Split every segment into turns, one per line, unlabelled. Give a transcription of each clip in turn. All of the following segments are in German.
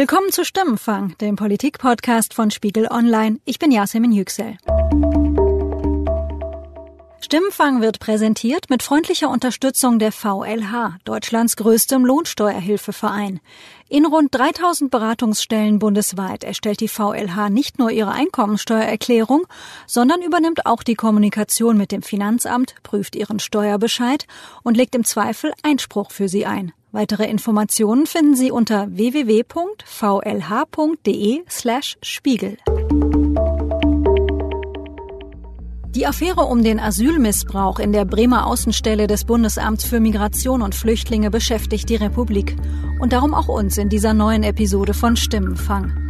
Willkommen zu Stimmenfang, dem Politik-Podcast von Spiegel Online. Ich bin Yasemin Yüksel. Stimmenfang wird präsentiert mit freundlicher Unterstützung der VLH, Deutschlands größtem Lohnsteuerhilfeverein. In rund 3000 Beratungsstellen bundesweit erstellt die VLH nicht nur ihre Einkommensteuererklärung, sondern übernimmt auch die Kommunikation mit dem Finanzamt, prüft ihren Steuerbescheid und legt im Zweifel Einspruch für sie ein. Weitere Informationen finden Sie unter www.vlh.de slash Spiegel. Die Affäre um den Asylmissbrauch in der Bremer Außenstelle des Bundesamts für Migration und Flüchtlinge beschäftigt die Republik und darum auch uns in dieser neuen Episode von Stimmenfang.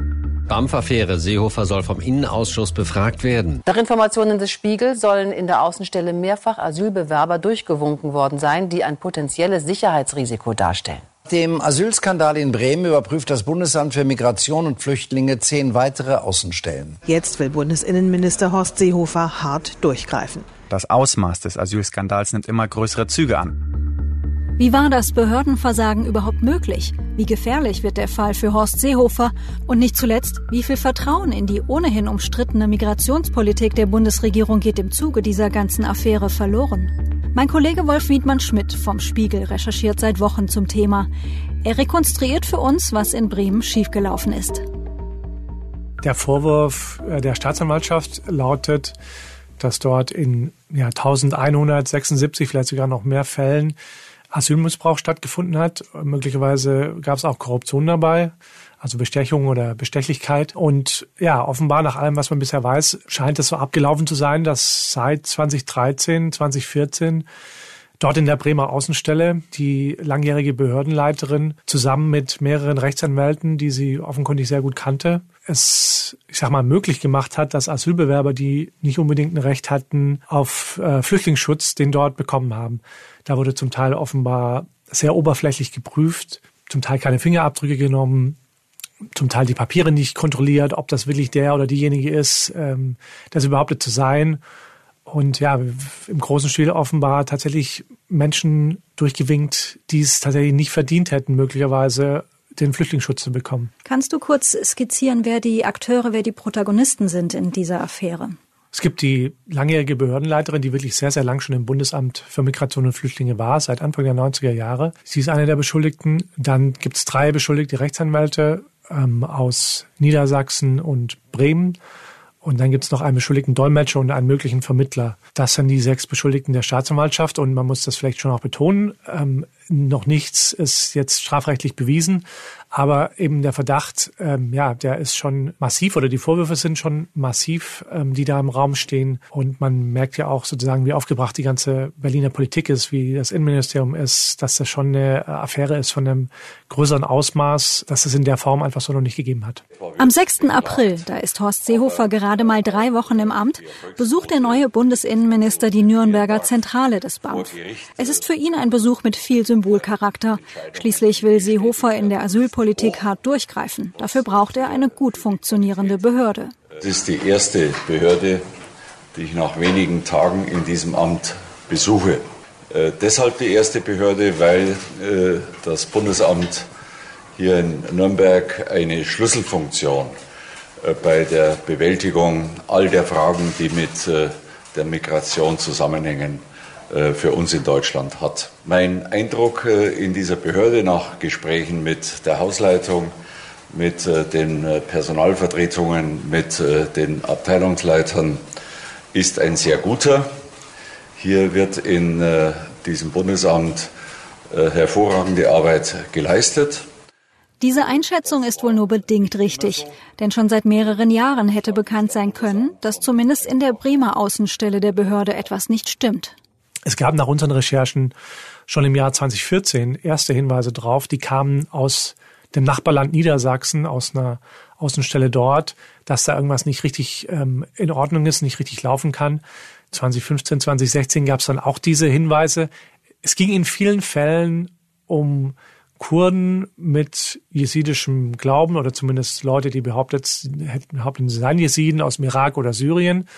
BAMF-Affäre. Seehofer soll vom Innenausschuss befragt werden.
Nach Informationen des Spiegel sollen in der Außenstelle mehrfach Asylbewerber durchgewunken worden sein, die ein potenzielles Sicherheitsrisiko darstellen.
Dem Asylskandal in Bremen überprüft das Bundesamt für Migration und Flüchtlinge zehn weitere Außenstellen.
Jetzt will Bundesinnenminister Horst Seehofer hart durchgreifen.
Das Ausmaß des Asylskandals nimmt immer größere Züge an.
Wie war das Behördenversagen überhaupt möglich? Wie gefährlich wird der Fall für Horst Seehofer? Und nicht zuletzt, wie viel Vertrauen in die ohnehin umstrittene Migrationspolitik der Bundesregierung geht im Zuge dieser ganzen Affäre verloren? Mein Kollege Wolf Wiedmann-Schmidt vom Spiegel recherchiert seit Wochen zum Thema. Er rekonstruiert für uns, was in Bremen schiefgelaufen ist.
Der Vorwurf äh, der Staatsanwaltschaft lautet, dass dort in ja, 1176, vielleicht sogar noch mehr Fällen Asylmissbrauch stattgefunden hat. Möglicherweise gab es auch Korruption dabei, also Bestechung oder Bestechlichkeit. Und ja, offenbar nach allem, was man bisher weiß, scheint es so abgelaufen zu sein, dass seit 2013, 2014 dort in der Bremer Außenstelle die langjährige Behördenleiterin zusammen mit mehreren Rechtsanwälten, die sie offenkundig sehr gut kannte, es, ich sag mal, möglich gemacht hat, dass Asylbewerber, die nicht unbedingt ein Recht hatten auf äh, Flüchtlingsschutz, den dort bekommen haben. Da wurde zum Teil offenbar sehr oberflächlich geprüft, zum Teil keine Fingerabdrücke genommen, zum Teil die Papiere nicht kontrolliert, ob das wirklich der oder diejenige ist, ähm, das überhaupt zu sein. Und ja, im großen Stil offenbar tatsächlich Menschen durchgewinkt, die es tatsächlich nicht verdient hätten, möglicherweise den Flüchtlingsschutz zu bekommen.
Kannst du kurz skizzieren, wer die Akteure, wer die Protagonisten sind in dieser Affäre?
Es gibt die langjährige Behördenleiterin, die wirklich sehr, sehr lang schon im Bundesamt für Migration und Flüchtlinge war, seit Anfang der 90er Jahre. Sie ist eine der Beschuldigten. Dann gibt es drei beschuldigte Rechtsanwälte ähm, aus Niedersachsen und Bremen. Und dann gibt es noch einen beschuldigten Dolmetscher und einen möglichen Vermittler. Das sind die sechs Beschuldigten der Staatsanwaltschaft. Und man muss das vielleicht schon auch betonen. Ähm, noch nichts ist jetzt strafrechtlich bewiesen. Aber eben der Verdacht, ähm, ja, der ist schon massiv oder die Vorwürfe sind schon massiv, ähm, die da im Raum stehen. Und man merkt ja auch sozusagen, wie aufgebracht die ganze Berliner Politik ist, wie das Innenministerium ist, dass das schon eine Affäre ist von einem größeren Ausmaß, dass es in der Form einfach so noch nicht gegeben hat.
Am 6. April, da ist Horst Seehofer gerade mal drei Wochen im Amt, besucht der neue Bundesinnenminister die Nürnberger Zentrale des BAMF. Es ist für ihn ein Besuch mit viel Symbolcharakter. Schließlich will Seehofer in der Asylpolitik Politik hart durchgreifen. Dafür braucht er eine gut funktionierende Behörde.
Es ist die erste Behörde, die ich nach wenigen Tagen in diesem Amt besuche. Äh, deshalb die erste Behörde, weil äh, das Bundesamt hier in Nürnberg eine Schlüsselfunktion äh, bei der Bewältigung all der Fragen, die mit äh, der Migration zusammenhängen, für uns in Deutschland hat. Mein Eindruck äh, in dieser Behörde nach Gesprächen mit der Hausleitung, mit äh, den Personalvertretungen, mit den Abteilungsleitern ist ein sehr guter. Hier wird in diesem Bundesamt hervorragende Arbeit geleistet.
Diese Einschätzung ist wohl nur bedingt richtig, denn schon seit mehreren Jahren hätte bekannt sein können, dass zumindest in der Bremer Außenstelle der Behörde etwas nicht stimmt.
Es gab nach unseren Recherchen schon im Jahr 2014 erste Hinweise drauf, die kamen aus dem Nachbarland Niedersachsen, aus einer Außenstelle dort, dass da irgendwas nicht richtig ähm, in Ordnung ist, nicht richtig laufen kann. 2015, 2016 gab es dann auch diese Hinweise. Es ging in vielen Fällen um Kurden mit jesidischem Glauben oder zumindest Leute, die behauptet, behaupten, sie seien Jesiden aus dem Irak oder Syrien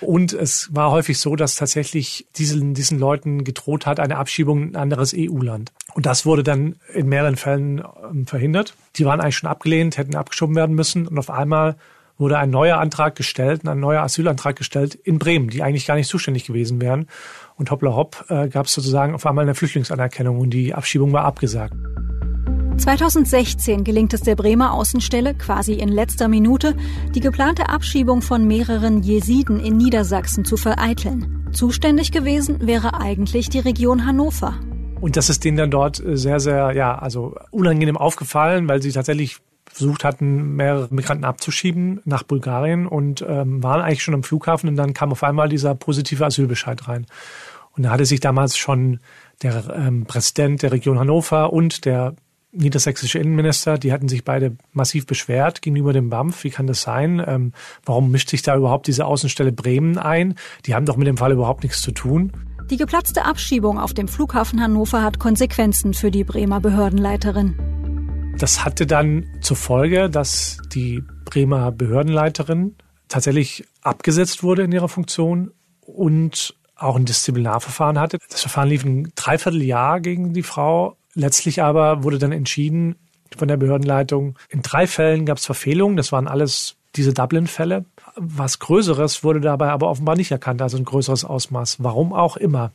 Und es war häufig so, dass tatsächlich diesen, diesen Leuten gedroht hat, eine Abschiebung in ein anderes EU-Land. Und das wurde dann in mehreren Fällen ähm, verhindert. Die waren eigentlich schon abgelehnt, hätten abgeschoben werden müssen. Und auf einmal wurde ein neuer Antrag gestellt, ein neuer Asylantrag gestellt in Bremen, die eigentlich gar nicht zuständig gewesen wären. Und hoppla hopp äh, gab es sozusagen auf einmal eine Flüchtlingsanerkennung und die Abschiebung war abgesagt.
2016 gelingt es der Bremer Außenstelle quasi in letzter Minute, die geplante Abschiebung von mehreren Jesiden in Niedersachsen zu vereiteln. Zuständig gewesen wäre eigentlich die Region Hannover.
Und das ist denen dann dort sehr, sehr, ja, also unangenehm aufgefallen, weil sie tatsächlich versucht hatten, mehrere Migranten abzuschieben nach Bulgarien und ähm, waren eigentlich schon am Flughafen und dann kam auf einmal dieser positive Asylbescheid rein. Und da hatte sich damals schon der ähm, Präsident der Region Hannover und der niedersächsische Innenminister, die hatten sich beide massiv beschwert gegenüber dem BAMF. Wie kann das sein? Ähm, warum mischt sich da überhaupt diese Außenstelle Bremen ein? Die haben doch mit dem Fall überhaupt nichts zu tun.
Die geplatzte Abschiebung auf dem Flughafen Hannover hat Konsequenzen für die Bremer Behördenleiterin.
Das hatte dann zur Folge, dass die Bremer Behördenleiterin tatsächlich abgesetzt wurde in ihrer Funktion und auch ein Disziplinarverfahren hatte. Das Verfahren lief ein Dreivierteljahr gegen die Frau. Letztlich aber wurde dann entschieden von der Behördenleitung, in drei Fällen gab es Verfehlungen. Das waren alles diese Dublin-Fälle. Was Größeres wurde dabei aber offenbar nicht erkannt, also ein größeres Ausmaß. Warum auch immer.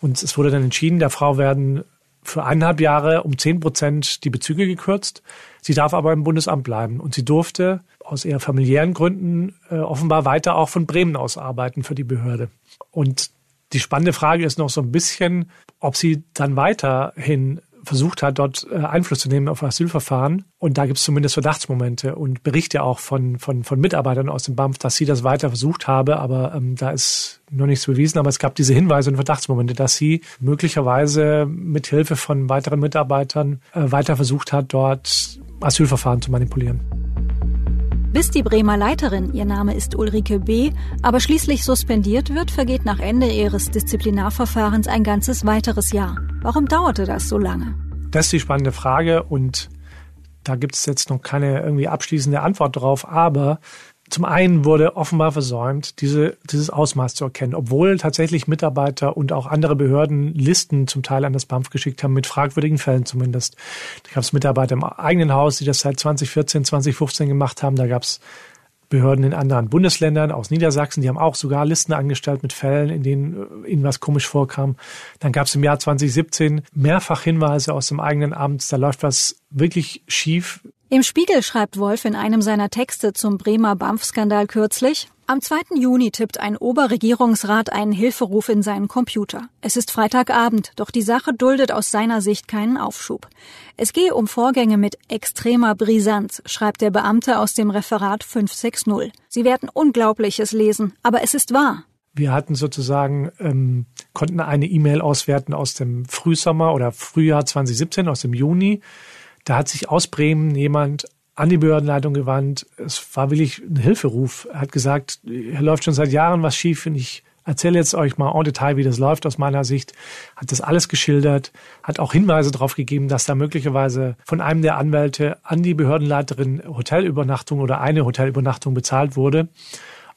Und es wurde dann entschieden, der Frau werden für eineinhalb Jahre um zehn Prozent die Bezüge gekürzt. Sie darf aber im Bundesamt bleiben und sie durfte aus eher familiären Gründen äh, offenbar weiter auch von Bremen aus arbeiten für die Behörde. Und die spannende Frage ist noch so ein bisschen, ob sie dann weiterhin versucht hat, dort äh, Einfluss zu nehmen auf Asylverfahren. Und da gibt es zumindest Verdachtsmomente und Berichte auch von, von, von Mitarbeitern aus dem BAMF, dass sie das weiter versucht habe, aber ähm, da ist noch nichts bewiesen. Aber es gab diese Hinweise und Verdachtsmomente, dass sie möglicherweise mit Hilfe von weiteren Mitarbeitern äh, weiter versucht hat, dort Asylverfahren zu manipulieren.
Bis die Bremer Leiterin, ihr Name ist Ulrike B., aber schließlich suspendiert wird, vergeht nach Ende ihres Disziplinarverfahrens ein ganzes weiteres Jahr. Warum dauerte das so lange?
Das ist die spannende Frage und da gibt es jetzt noch keine irgendwie abschließende Antwort drauf, aber zum einen wurde offenbar versäumt, diese, dieses Ausmaß zu erkennen, obwohl tatsächlich Mitarbeiter und auch andere Behörden Listen zum Teil an das BAMF geschickt haben, mit fragwürdigen Fällen zumindest. Da gab es Mitarbeiter im eigenen Haus, die das seit 2014, 2015 gemacht haben. Da gab es Behörden in anderen Bundesländern, aus Niedersachsen, die haben auch sogar Listen angestellt mit Fällen, in denen äh, ihnen was komisch vorkam. Dann gab es im Jahr 2017 mehrfach Hinweise aus dem eigenen Amt, da läuft was wirklich schief.
Im Spiegel schreibt Wolf in einem seiner Texte zum Bremer BAMF-Skandal kürzlich, am 2. Juni tippt ein Oberregierungsrat einen Hilferuf in seinen Computer. Es ist Freitagabend, doch die Sache duldet aus seiner Sicht keinen Aufschub. Es gehe um Vorgänge mit extremer Brisanz, schreibt der Beamte aus dem Referat 560. Sie werden Unglaubliches lesen, aber es ist wahr.
Wir hatten sozusagen, ähm, konnten eine E-Mail auswerten aus dem Frühsommer oder Frühjahr 2017, aus dem Juni. Da hat sich aus Bremen jemand an die Behördenleitung gewandt. Es war wirklich ein Hilferuf. Er hat gesagt, hier läuft schon seit Jahren was schief und ich erzähle jetzt euch mal en Detail, wie das läuft aus meiner Sicht. Hat das alles geschildert, hat auch Hinweise darauf gegeben, dass da möglicherweise von einem der Anwälte an die Behördenleiterin Hotelübernachtung oder eine Hotelübernachtung bezahlt wurde.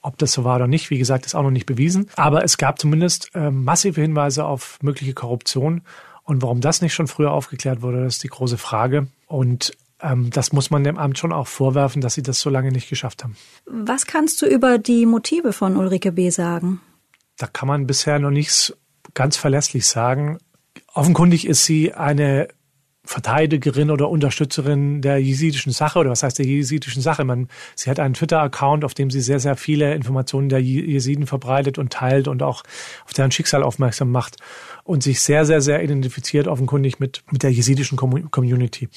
Ob das so war oder nicht, wie gesagt, ist auch noch nicht bewiesen. Aber es gab zumindest äh, massive Hinweise auf mögliche Korruption. Und warum das nicht schon früher aufgeklärt wurde, das ist die große Frage. Und ähm, das muss man dem Amt schon auch vorwerfen, dass sie das so lange nicht geschafft haben.
Was kannst du über die Motive von Ulrike B. sagen?
Da kann man bisher noch nichts ganz verlässlich sagen. Offenkundig ist sie eine Verteidigerin oder Unterstützerin der jesidischen Sache oder was heißt der jesidischen Sache? Man, sie hat einen Twitter-Account, auf dem sie sehr, sehr viele Informationen der Jesiden verbreitet und teilt und auch auf deren Schicksal aufmerksam macht und sich sehr, sehr, sehr identifiziert offenkundig mit, mit der jesidischen Community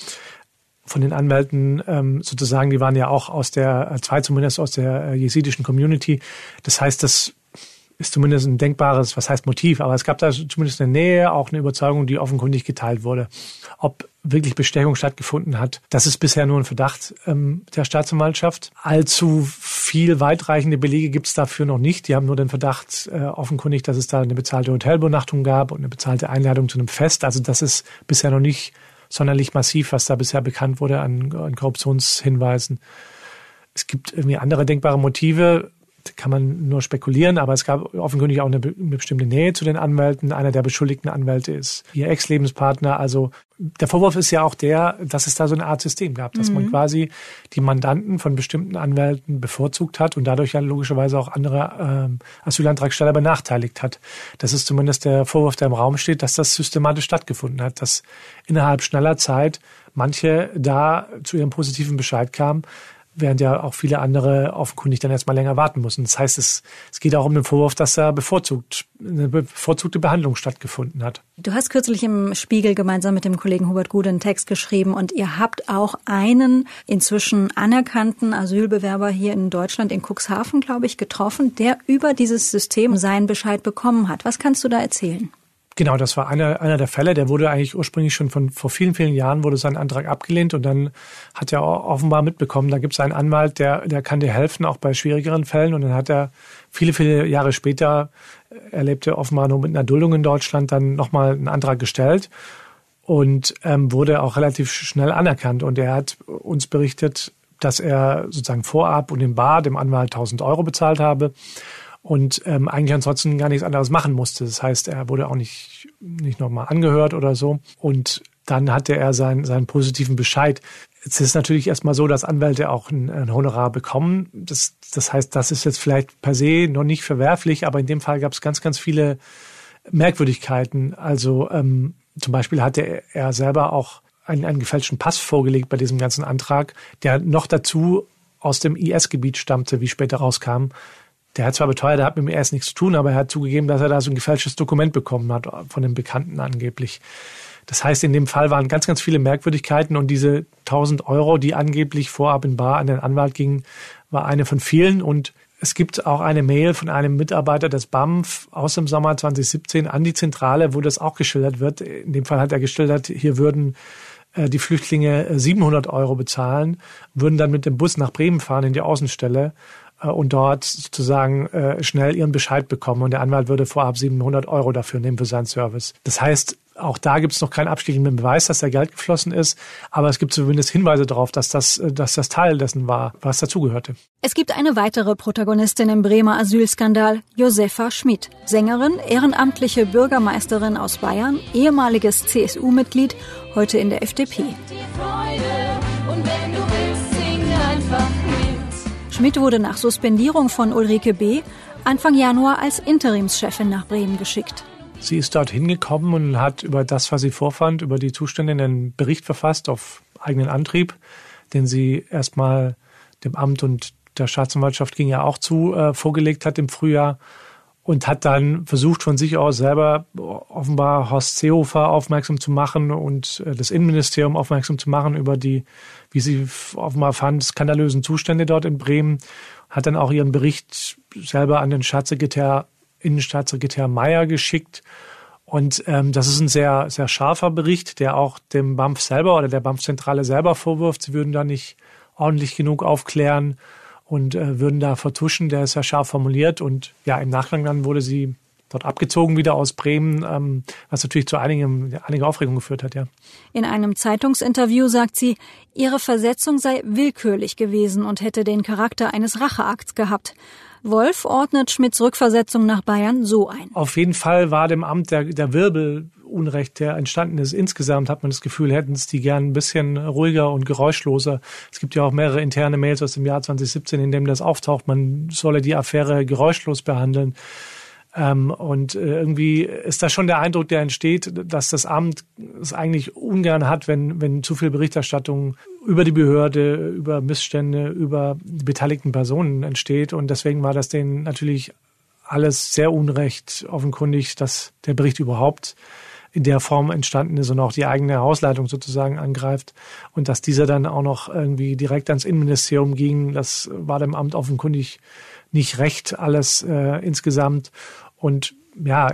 von den Anwälten ähm, sozusagen, die waren ja auch aus der, äh, zwei zumindest aus der äh, jesidischen Community. Das heißt, das ist zumindest ein denkbares, was heißt Motiv, aber es gab da zumindest eine Nähe, auch eine Überzeugung, die offenkundig geteilt wurde. Ob wirklich Bestechung stattgefunden hat, das ist bisher nur ein Verdacht ähm, der Staatsanwaltschaft. Allzu viel weitreichende Belege gibt es dafür noch nicht. Die haben nur den Verdacht äh, offenkundig, dass es da eine bezahlte Hotelübernachtung gab und eine bezahlte Einladung zu einem Fest. Also das ist bisher noch nicht sonderlich massiv, was da bisher bekannt wurde an, an Korruptionshinweisen. Es gibt irgendwie andere denkbare Motive. Kann man nur spekulieren, aber es gab offenkundig auch eine, eine bestimmte Nähe zu den Anwälten. Einer der beschuldigten Anwälte ist ihr Ex-Lebenspartner. Also der Vorwurf ist ja auch der, dass es da so eine Art System gab, dass mhm. man quasi die Mandanten von bestimmten Anwälten bevorzugt hat und dadurch ja logischerweise auch andere ähm, Asylantragsteller benachteiligt hat. Das ist zumindest der Vorwurf, der im Raum steht, dass das systematisch stattgefunden hat, dass innerhalb schneller Zeit manche da zu ihrem positiven Bescheid kamen, während ja auch viele andere offenkundig dann erstmal länger warten mussten. Das heißt, es, es geht auch um den Vorwurf, dass da bevorzugt, eine bevorzugte Behandlung stattgefunden hat.
Du hast kürzlich im Spiegel gemeinsam mit dem Kollegen Hubert Gude einen Text geschrieben und ihr habt auch einen inzwischen anerkannten Asylbewerber hier in Deutschland, in Cuxhaven, glaube ich, getroffen, der über dieses System seinen Bescheid bekommen hat. Was kannst du da erzählen?
Genau, das war einer, einer der Fälle. Der wurde eigentlich ursprünglich schon von vor vielen, vielen Jahren wurde sein Antrag abgelehnt und dann hat er offenbar mitbekommen, da gibt es einen Anwalt, der, der kann dir helfen, auch bei schwierigeren Fällen. Und dann hat er viele, viele Jahre später, er lebte offenbar nur mit einer Duldung in Deutschland, dann nochmal einen Antrag gestellt und ähm, wurde auch relativ schnell anerkannt. Und er hat uns berichtet, dass er sozusagen vorab und im Bar dem Anwalt 1000 Euro bezahlt habe und ähm, eigentlich ansonsten gar nichts anderes machen musste. Das heißt, er wurde auch nicht, nicht nochmal angehört oder so. Und dann hatte er seinen, seinen positiven Bescheid. Es ist natürlich erstmal so, dass Anwälte auch ein, ein Honorar bekommen. Das, das heißt, das ist jetzt vielleicht per se noch nicht verwerflich, aber in dem Fall gab es ganz, ganz viele Merkwürdigkeiten. Also ähm, zum Beispiel hatte er selber auch einen, einen gefälschten Pass vorgelegt bei diesem ganzen Antrag, der noch dazu aus dem IS-Gebiet stammte, wie später rauskam. Der hat zwar beteuert, er hat mit mir erst nichts zu tun, aber er hat zugegeben, dass er da so ein gefälschtes Dokument bekommen hat, von dem Bekannten angeblich. Das heißt, in dem Fall waren ganz, ganz viele Merkwürdigkeiten und diese 1000 Euro, die angeblich vorab in Bar an den Anwalt gingen, war eine von vielen und es gibt auch eine Mail von einem Mitarbeiter des BAMF aus dem Sommer 2017 an die Zentrale, wo das auch geschildert wird. In dem Fall hat er geschildert, hier würden äh, die Flüchtlinge 700 Euro bezahlen, würden dann mit dem Bus nach Bremen fahren in die Außenstelle äh, und dort sozusagen äh, schnell ihren Bescheid bekommen. Und der Anwalt würde vorab 700 Euro dafür nehmen für seinen Service. Das heißt, auch da gibt es noch keinen abschließenden Beweis, dass da Geld geflossen ist, aber es gibt zumindest Hinweise darauf, dass das, äh, dass das Teil dessen war, was dazugehörte.
Es gibt eine weitere Protagonistin im Bremer Asylskandal, Josefa Schmid, Sängerin, ehrenamtliche Bürgermeisterin aus Bayern, ehemaliges CSU-Mitglied, heute in der FDP. Schmidt wurde nach Suspendierung von Ulrike B. Anfang Januar als Interimschefin nach Bremen geschickt.
Sie ist dort hingekommen und hat über das, was sie vorfand, über die Zustände einen Bericht verfasst auf eigenen Antrieb, den sie erstmal dem Amt und der Staatsanwaltschaft ging ja auch zu, äh, vorgelegt hat im Frühjahr und hat dann versucht von sich aus selber offenbar Horst Seehofer aufmerksam zu machen und äh, das Innenministerium aufmerksam zu machen über die, wie sie offenbar fand, skandalösen Zustände dort in Bremen. Hat dann auch ihren Bericht selber an den Staatssekretär, Innenstaatssekretär Meyer geschickt. Und ähm, das ist ein sehr, sehr scharfer Bericht, der auch dem BAMF selber oder der BAMF-Zentrale selber vorwirft, sie würden da nicht ordentlich genug aufklären und äh, würden da vertuschen. Der ist ja scharf formuliert und ja, im Nachgang dann wurde sie dort abgezogen wieder aus Bremen, ähm, was natürlich zu einigem, einiger Aufregung geführt hat, ja.
In einem Zeitungsinterview sagt sie, ihre Versetzung sei willkürlich gewesen und hätte den Charakter eines Racheakts gehabt. Wolf ordnet Schmidts Rückversetzung nach Bayern so ein.
Auf jeden Fall war dem Amt der, der Wirbel Unrecht, der entstanden ist. Insgesamt hat man das Gefühl, hätten es die gern ein bisschen ruhiger und geräuschloser. Es gibt ja auch mehrere interne Mails aus dem Jahr 2017, in dem das auftaucht. Man solle die Affäre geräuschlos behandeln. Ähm, und äh, irgendwie ist da schon der Eindruck, der entsteht, dass das Amt es eigentlich ungern hat, wenn, wenn zu viel Berichterstattung über die Behörde, über Missstände, über die beteiligten Personen entsteht. Und deswegen war das denen natürlich alles sehr unrecht, offenkundig, dass der Bericht überhaupt in der Form entstanden ist und auch die eigene Hausleitung sozusagen angreift. Und dass dieser dann auch noch irgendwie direkt ans Innenministerium ging, das war dem Amt offenkundig nicht recht alles äh, insgesamt. Und ja,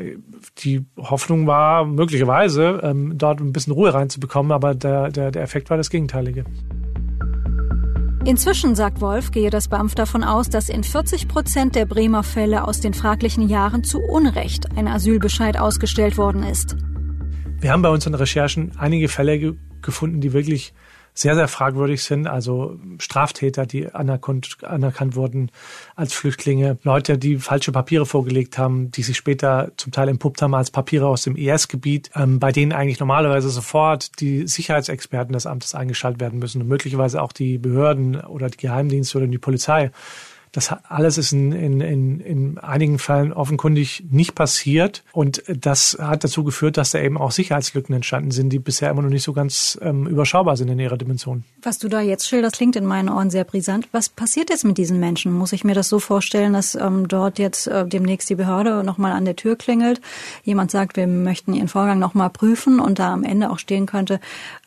die Hoffnung war möglicherweise, ähm, dort ein bisschen Ruhe reinzubekommen, aber der, der, der Effekt war das Gegenteilige.
Inzwischen, sagt Wolf, gehe das BAMF davon aus, dass in 40 Prozent der Bremer Fälle aus den fraglichen Jahren zu Unrecht ein Asylbescheid ausgestellt worden ist.
Wir haben bei unseren Recherchen einige Fälle gefunden, die wirklich sehr, sehr fragwürdig sind. Also Straftäter, die anerkannt, anerkannt wurden als Flüchtlinge, Leute, die falsche Papiere vorgelegt haben, die sich später zum Teil entpuppt haben als Papiere aus dem IS-Gebiet, ähm, bei denen eigentlich normalerweise sofort die Sicherheitsexperten des Amtes eingeschaltet werden müssen und möglicherweise auch die Behörden oder die Geheimdienste oder die Polizei. Das alles ist in, in, in, in einigen Fällen offenkundig nicht passiert. Und das hat dazu geführt, dass da eben auch Sicherheitslücken entstanden sind, die bisher immer noch nicht so ganz ähm, überschaubar sind in ihrer Dimension.
Was du da jetzt schilderst, klingt in meinen Ohren sehr brisant. Was passiert jetzt mit diesen Menschen? Muss ich mir das so vorstellen, dass ähm, dort jetzt äh, demnächst die Behörde nochmal an der Tür klingelt? Jemand sagt, wir möchten ihren Vorgang nochmal prüfen und da am Ende auch stehen könnte,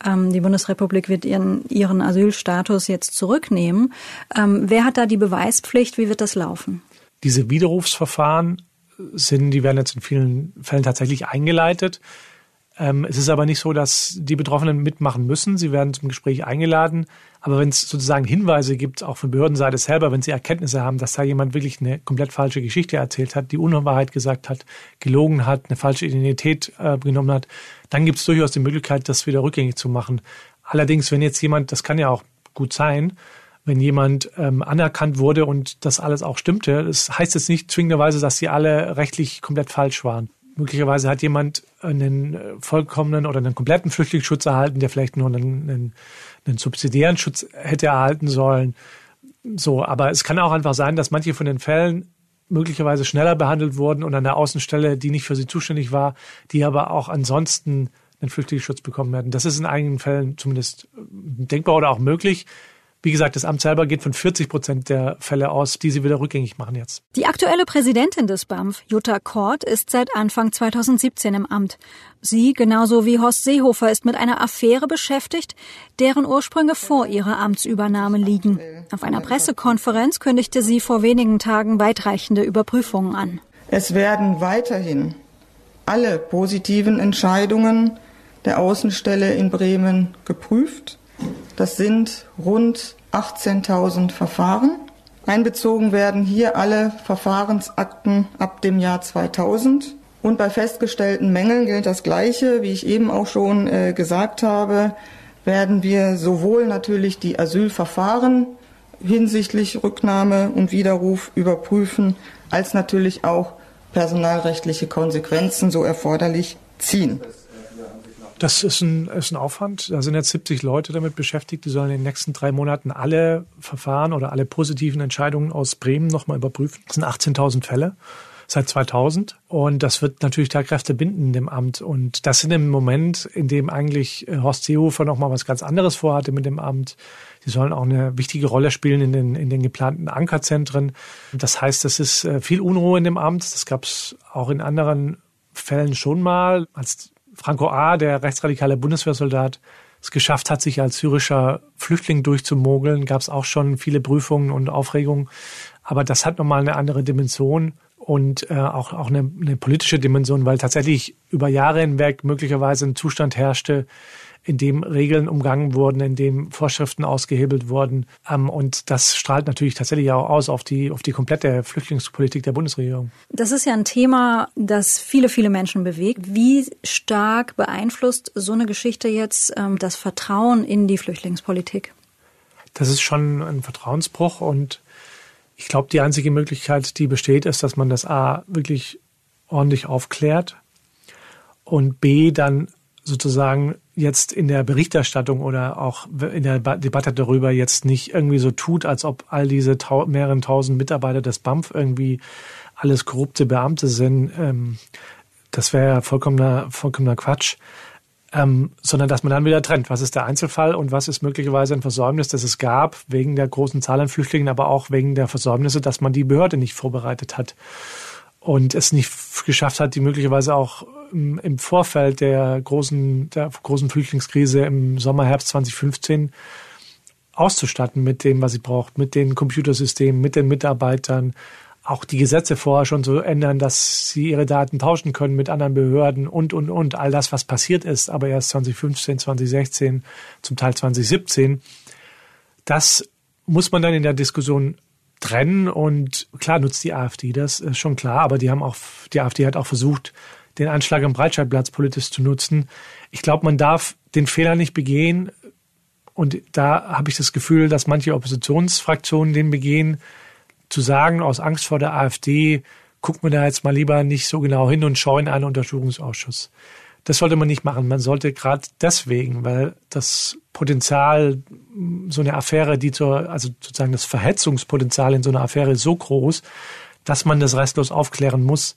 ähm, die Bundesrepublik wird ihren, ihren Asylstatus jetzt zurücknehmen. Ähm, wer hat da die Beweispflicht? Pflicht? Wie wird das laufen?
Diese Widerrufsverfahren sind, die werden jetzt in vielen Fällen tatsächlich eingeleitet. Ähm, es ist aber nicht so, dass die Betroffenen mitmachen müssen. Sie werden zum Gespräch eingeladen. Aber wenn es sozusagen Hinweise gibt, auch von Behördenseite selber, wenn sie Erkenntnisse haben, dass da jemand wirklich eine komplett falsche Geschichte erzählt hat, die Unwahrheit gesagt hat, gelogen hat, eine falsche Identität äh, genommen hat, dann gibt es durchaus die Möglichkeit, das wieder rückgängig zu machen. Allerdings, wenn jetzt jemand, das kann ja auch gut sein, wenn jemand ähm, anerkannt wurde und das alles auch stimmte. Das heißt jetzt nicht zwingenderweise, dass sie alle rechtlich komplett falsch waren. Möglicherweise hat jemand einen äh, vollkommenen oder einen kompletten Flüchtlingsschutz erhalten, der vielleicht nur einen, einen, einen subsidiären Schutz hätte erhalten sollen. So, aber es kann auch einfach sein, dass manche von den Fällen möglicherweise schneller behandelt wurden und an der Außenstelle, die nicht für sie zuständig war, die aber auch ansonsten einen Flüchtlingsschutz bekommen werden. Das ist in einigen Fällen zumindest denkbar oder auch möglich. Wie gesagt, das Amt selber geht von 40 Prozent der Fälle aus, die sie wieder rückgängig machen jetzt.
Die aktuelle Präsidentin des BAMF, Jutta Kort, ist seit Anfang 2017 im Amt. Sie, genauso wie Horst Seehofer, ist mit einer Affäre beschäftigt, deren Ursprünge vor ihrer Amtsübernahme liegen. Auf einer Pressekonferenz kündigte sie vor wenigen Tagen weitreichende Überprüfungen an.
Es werden weiterhin alle positiven Entscheidungen der Außenstelle in Bremen geprüft das sind rund 18.000 Verfahren. Einbezogen werden hier alle Verfahrensakten ab dem Jahr 2000. Und bei festgestellten Mängeln gilt das Gleiche. Wie ich eben auch schon äh, gesagt habe, werden wir sowohl natürlich die Asylverfahren hinsichtlich Rücknahme und Widerruf überprüfen, als natürlich auch personalrechtliche Konsequenzen, so erforderlich, ziehen.
Das ist ein, ist ein Aufwand. Da sind jetzt 70 Leute damit beschäftigt. Die sollen in den nächsten drei Monaten alle Verfahren oder alle positiven Entscheidungen aus Bremen nochmal überprüfen. Das sind 18.000 Fälle seit 2000. Und das wird natürlich da Kräfte binden in dem Amt. Und das in dem Moment, in dem eigentlich äh, Horst Seehofer nochmal was ganz anderes vorhatte mit dem Amt. Die sollen auch eine wichtige Rolle spielen in den, in den geplanten Ankerzentren. Das heißt, es ist äh, viel Unruhe in dem Amt. Das gab es auch in anderen Fällen schon mal, als Franco A., der rechtsradikale Bundeswehrsoldat, es geschafft hat, sich als syrischer Flüchtling durchzumogeln, gab es auch schon viele Prüfungen und Aufregungen. Aber das hat nochmal eine andere Dimension und äh, auch, auch eine, eine politische Dimension, weil tatsächlich über Jahre hinweg möglicherweise ein Zustand herrschte, in dem Regeln umgangen wurden, in dem Vorschriften ausgehebelt wurden. Ähm, und das strahlt natürlich tatsächlich auch aus auf die, auf die komplette Flüchtlingspolitik der Bundesregierung.
Das ist ja ein Thema, das viele, viele Menschen bewegt. Wie stark beeinflusst so eine Geschichte jetzt ähm, das Vertrauen in die Flüchtlingspolitik?
Das ist schon ein Vertrauensbruch und ich glaube, die einzige Möglichkeit, die besteht, ist, dass man das A wirklich ordentlich aufklärt und B dann sozusagen jetzt in der Berichterstattung oder auch in der Debatte darüber jetzt nicht irgendwie so tut, als ob all diese tau mehreren tausend Mitarbeiter des BAMF irgendwie alles korrupte Beamte sind. Ähm, das wäre ja vollkommener, vollkommener Quatsch. Ähm, sondern dass man dann wieder trennt. Was ist der Einzelfall und was ist möglicherweise ein Versäumnis, das es gab, wegen der großen Zahl an Flüchtlingen, aber auch wegen der Versäumnisse, dass man die Behörde nicht vorbereitet hat und es nicht geschafft hat, die möglicherweise auch im Vorfeld der großen, der großen Flüchtlingskrise im Sommer, Herbst 2015 auszustatten mit dem, was sie braucht, mit den Computersystemen, mit den Mitarbeitern, auch die Gesetze vorher schon so ändern, dass sie ihre Daten tauschen können mit anderen Behörden und, und, und. All das, was passiert ist, aber erst 2015, 2016, zum Teil 2017. Das muss man dann in der Diskussion trennen und klar nutzt die AfD das ist schon klar, aber die haben auch, die AfD hat auch versucht, den Anschlag am Breitscheidplatz politisch zu nutzen. Ich glaube, man darf den Fehler nicht begehen. Und da habe ich das Gefühl, dass manche Oppositionsfraktionen den begehen, zu sagen, aus Angst vor der AfD, gucken wir da jetzt mal lieber nicht so genau hin und scheuen einen Untersuchungsausschuss. Das sollte man nicht machen. Man sollte gerade deswegen, weil das Potenzial, so eine Affäre, die zur, also sozusagen das Verhetzungspotenzial in so einer Affäre ist so groß, dass man das restlos aufklären muss,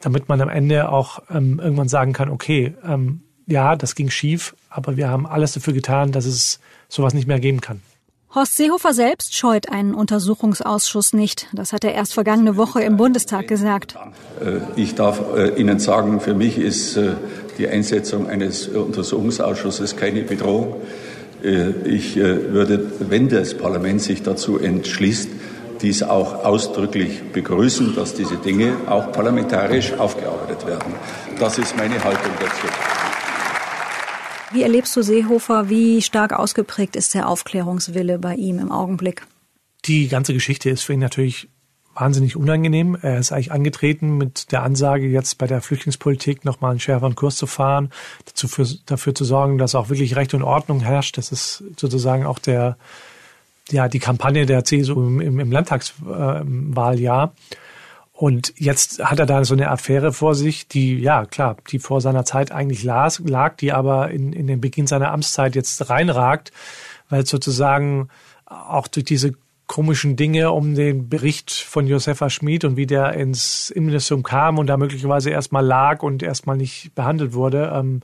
damit man am Ende auch ähm, irgendwann sagen kann, okay, ähm, ja, das ging schief, aber wir haben alles dafür getan, dass es sowas nicht mehr geben kann.
Horst Seehofer selbst scheut einen Untersuchungsausschuss nicht. Das hat er erst vergangene Woche im Bundestag gesagt.
Äh, ich darf äh, Ihnen sagen, für mich ist äh, die Einsetzung eines Untersuchungsausschusses keine Bedrohung. Ich würde, wenn das Parlament sich dazu entschließt, dies auch ausdrücklich begrüßen, dass diese Dinge auch parlamentarisch aufgearbeitet werden. Das ist meine Haltung dazu.
Wie erlebst du Seehofer? Wie stark ausgeprägt ist der Aufklärungswille bei ihm im Augenblick?
Die ganze Geschichte ist für ihn natürlich wahnsinnig unangenehm. Er ist eigentlich angetreten mit der Ansage, jetzt bei der Flüchtlingspolitik nochmal einen schärferen Kurs zu fahren, dazu für, dafür zu sorgen, dass auch wirklich Recht und Ordnung herrscht. Das ist sozusagen auch der, ja, die Kampagne der CSU im, im, im Landtagswahljahr. Und jetzt hat er da so eine Affäre vor sich, die, ja, klar, die vor seiner Zeit eigentlich las, lag, die aber in, in den Beginn seiner Amtszeit jetzt reinragt, weil sozusagen auch durch diese komischen Dinge um den Bericht von Josefa Schmid und wie der ins Innenministerium kam und da möglicherweise erstmal lag und erstmal nicht behandelt wurde, ähm,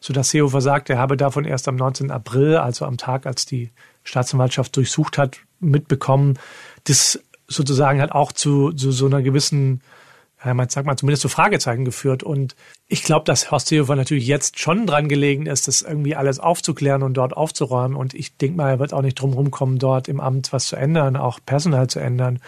so dass Seehofer sagt, er habe davon erst am 19. April, also am Tag, als die Staatsanwaltschaft durchsucht hat, mitbekommen. Das sozusagen hat auch zu, zu so einer gewissen, ja, man sagt mal zumindest zu Fragezeichen geführt. Und ich glaube, dass Horst Seehofer natürlich jetzt schon dran gelegen ist, das irgendwie alles aufzuklären und dort aufzuräumen. Und ich denke mal, er wird auch nicht drum rumkommen, dort im Amt was zu ändern, auch personal zu ändern.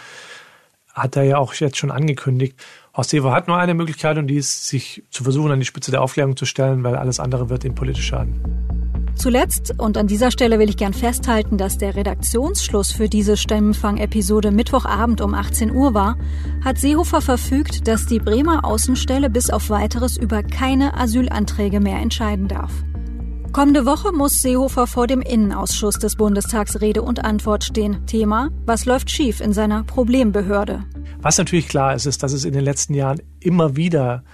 Hat er ja auch jetzt schon angekündigt. Horst Seehofer hat nur eine Möglichkeit und die ist, sich zu versuchen, an die Spitze der Aufklärung zu stellen, weil alles andere wird ihm politisch schaden.
Zuletzt, und an dieser Stelle will ich gern festhalten, dass der Redaktionsschluss für diese Stimmenfang-Episode Mittwochabend um 18 Uhr war, hat Seehofer verfügt, dass die Bremer Außenstelle bis auf weiteres über keine Asylanträge mehr entscheiden darf. Kommende Woche muss Seehofer vor dem Innenausschuss des Bundestags Rede und Antwort stehen. Thema, was läuft schief in seiner Problembehörde?
Was natürlich klar ist, ist, dass es in den letzten Jahren immer wieder,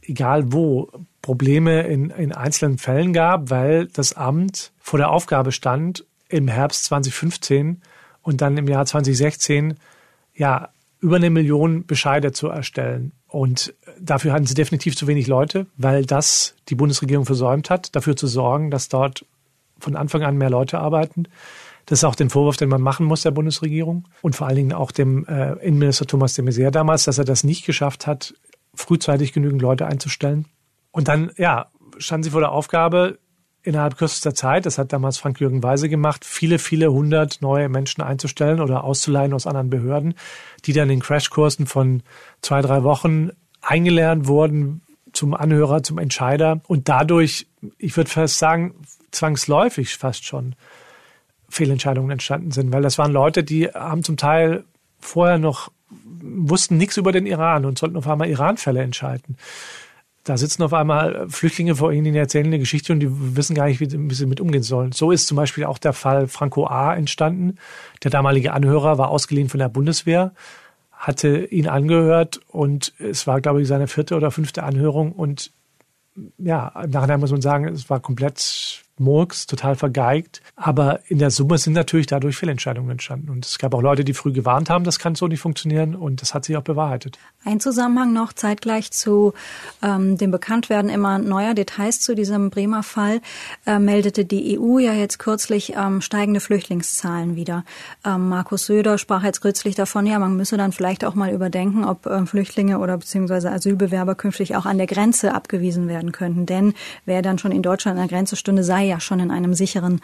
egal wo, Probleme in, in einzelnen Fällen gab, weil das Amt vor der Aufgabe stand, im Herbst 2015 und dann im Jahr 2016 ja über eine Million Bescheide zu erstellen. Und dafür hatten sie definitiv zu wenig Leute, weil das die Bundesregierung versäumt hat, dafür zu sorgen, dass dort von Anfang an mehr Leute arbeiten. Das ist auch den Vorwurf, den man machen muss der Bundesregierung und vor allen Dingen auch dem äh, Innenminister Thomas de Maizière damals, dass er das nicht geschafft hat, frühzeitig genügend Leute einzustellen. Und dann, ja, standen sie vor der Aufgabe, innerhalb kürzester Zeit, das hat damals Frank-Jürgen Weise gemacht, viele, viele hundert neue Menschen einzustellen oder auszuleihen aus anderen Behörden, die dann in Crashkursen von zwei, drei Wochen eingelernt wurden zum Anhörer, zum Entscheider und dadurch, ich würde fast sagen, zwangsläufig fast schon Fehlentscheidungen entstanden sind, weil das waren Leute, die haben zum Teil vorher noch wussten nichts über den Iran und sollten auf einmal Iran-Fälle entscheiden. Da sitzen auf einmal Flüchtlinge vor ihnen, die erzählen eine Geschichte und die wissen gar nicht, wie, sie mit umgehen sollen. So ist zum Beispiel auch der Fall Franco A. entstanden. Der damalige Anhörer war ausgeliehen von der Bundeswehr, hatte ihn angehört und es war, glaube ich, seine vierte oder fünfte Anhörung und ja, nachher muss man sagen, es war komplett Murks, total vergeigt. Aber in der Summe sind natürlich dadurch Fehlentscheidungen entstanden. Und es gab auch Leute, die früh gewarnt haben, das kann so nicht funktionieren. Und das hat sich auch bewahrheitet.
Ein Zusammenhang noch zeitgleich zu ähm, dem Bekanntwerden immer neuer Details zu diesem Bremer Fall äh, meldete die EU ja jetzt kürzlich ähm, steigende Flüchtlingszahlen wieder. Ähm, Markus Söder sprach jetzt kürzlich davon, ja, man müsse dann vielleicht auch mal überdenken, ob ähm, Flüchtlinge oder beziehungsweise Asylbewerber künftig auch an der Grenze abgewiesen werden könnten. Denn wer dann schon in Deutschland an der Grenze stünde, sei ja schon in einem sicheren,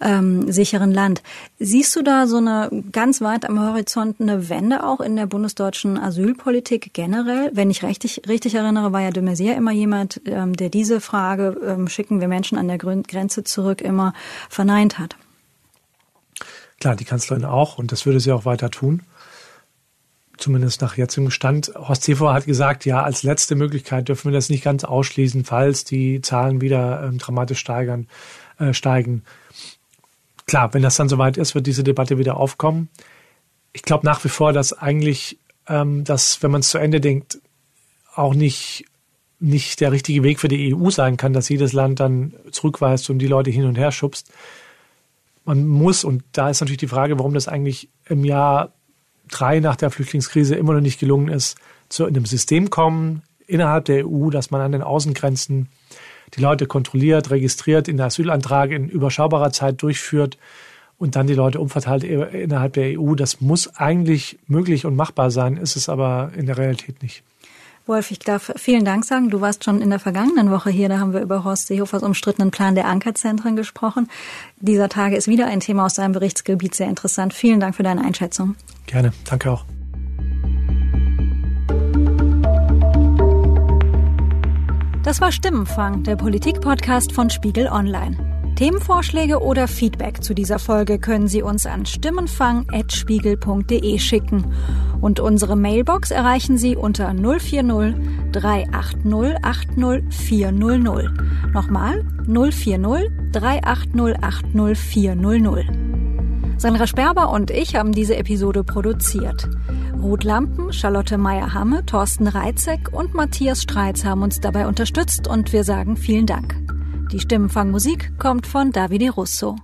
ähm, sicheren Land. Siehst du da so eine ganz weit am Horizont eine Wende auch in der bundesdeutschen Asylpolitik generell? Wenn ich richtig, richtig erinnere, war ja de Maizière immer jemand, ähm, der diese Frage, ähm, schicken wir Menschen an der Grenze zurück, immer verneint hat.
Klar, die Kanzlerin auch und das würde sie auch weiter tun. Zumindest nach jetzigem Stand. Horst Seehofer hat gesagt, ja, als letzte Möglichkeit dürfen wir das nicht ganz ausschließen, falls die Zahlen wieder ähm, dramatisch steigern, äh, steigen. Klar, wenn das dann soweit ist, wird diese Debatte wieder aufkommen. Ich glaube nach wie vor, dass eigentlich, ähm, dass, wenn man es zu Ende denkt, auch nicht nicht der richtige Weg für die EU sein kann, dass jedes Land dann zurückweist und die Leute hin und her schubst. Man muss, und da ist natürlich die Frage, warum das eigentlich im Jahr drei nach der Flüchtlingskrise immer noch nicht gelungen ist, zu einem System kommen innerhalb der EU, dass man an den Außengrenzen die Leute kontrolliert, registriert, in der Asylantrag in überschaubarer Zeit durchführt und dann die Leute umverteilt innerhalb der EU. Das muss eigentlich möglich und machbar sein, ist es aber in der Realität nicht.
Wolf, ich darf vielen Dank sagen. Du warst schon in der vergangenen Woche hier. Da haben wir über Horst Seehofers umstrittenen Plan der Ankerzentren gesprochen. Dieser Tage ist wieder ein Thema aus deinem Berichtsgebiet sehr interessant. Vielen Dank für deine Einschätzung.
Gerne. Danke auch.
Das war Stimmenfang, der Politik-Podcast von Spiegel Online. Themenvorschläge oder Feedback zu dieser Folge können Sie uns an stimmenfang.spiegel.de schicken. Und unsere Mailbox erreichen Sie unter 040 380 80 400. Nochmal 040 380 80 400. Sandra Sperber und ich haben diese Episode produziert. Ruth Lampen, Charlotte Meyer-Hamme, Thorsten Reitzek und Matthias Streitz haben uns dabei unterstützt und wir sagen vielen Dank. Die Stimmenfangmusik kommt von Davide Russo.